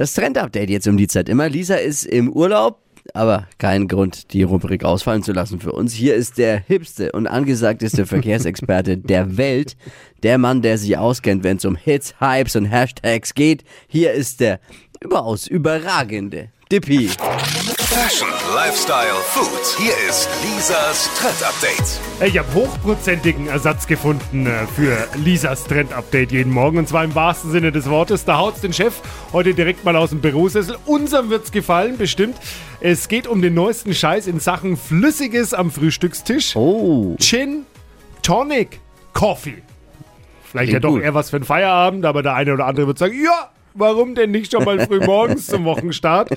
Das Trend-Update jetzt um die Zeit immer. Lisa ist im Urlaub, aber kein Grund, die Rubrik ausfallen zu lassen für uns. Hier ist der hipste und angesagteste Verkehrsexperte der Welt. Der Mann, der sich auskennt, wenn es um Hits, Hypes und Hashtags geht. Hier ist der überaus überragende Dippy. Fashion, Lifestyle, Food. Hier ist Lisas Trend Update. Ich habe hochprozentigen Ersatz gefunden äh, für Lisas Trend Update jeden Morgen. Und zwar im wahrsten Sinne des Wortes. Da haut's den Chef heute direkt mal aus dem Bürosessel. Unserem wird's gefallen, bestimmt. Es geht um den neuesten Scheiß in Sachen Flüssiges am Frühstückstisch. Oh, Gin Tonic Coffee. Vielleicht ja doch gut. eher was für einen Feierabend, aber der eine oder andere wird sagen, ja, warum denn nicht schon mal früh morgens zum Wochenstart?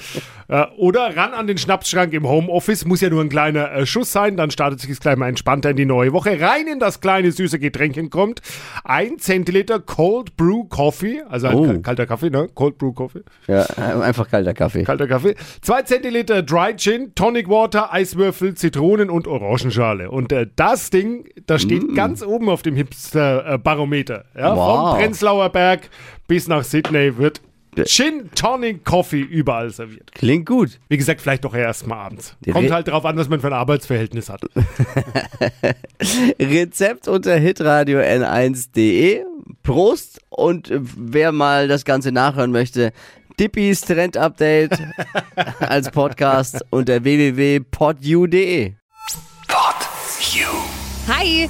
Äh, oder ran an den Schnapsschrank im Homeoffice, muss ja nur ein kleiner äh, Schuss sein, dann startet sich gleich mal entspannter in die neue Woche. Rein in das kleine süße Getränkchen kommt ein Zentiliter Cold Brew Coffee, also ein Oh. kal- kalter Kaffee, ne? Cold Brew Coffee. ja, einfach kalter Kaffee. Kalter Kaffee. Zwei Zentiliter Dry Gin, Tonic Water, Eiswürfel, Zitronen und Orangenschale. Und äh, das Ding, das steht ganz oben auf dem Hipster-Barometer. Ja, Wow. Vom Prenzlauer Berg bis nach Sydney wird Gin, Tonic, Coffee überall serviert. Klingt gut. Wie gesagt, vielleicht doch erst mal abends. Kommt halt drauf an, was man für ein Arbeitsverhältnis hat. Rezept unter hitradio n1.de. Prost und wer mal das Ganze nachhören möchte, Dippis Trend Update als Podcast unter www.podu.de. Pod You. Hi!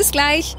Bis gleich.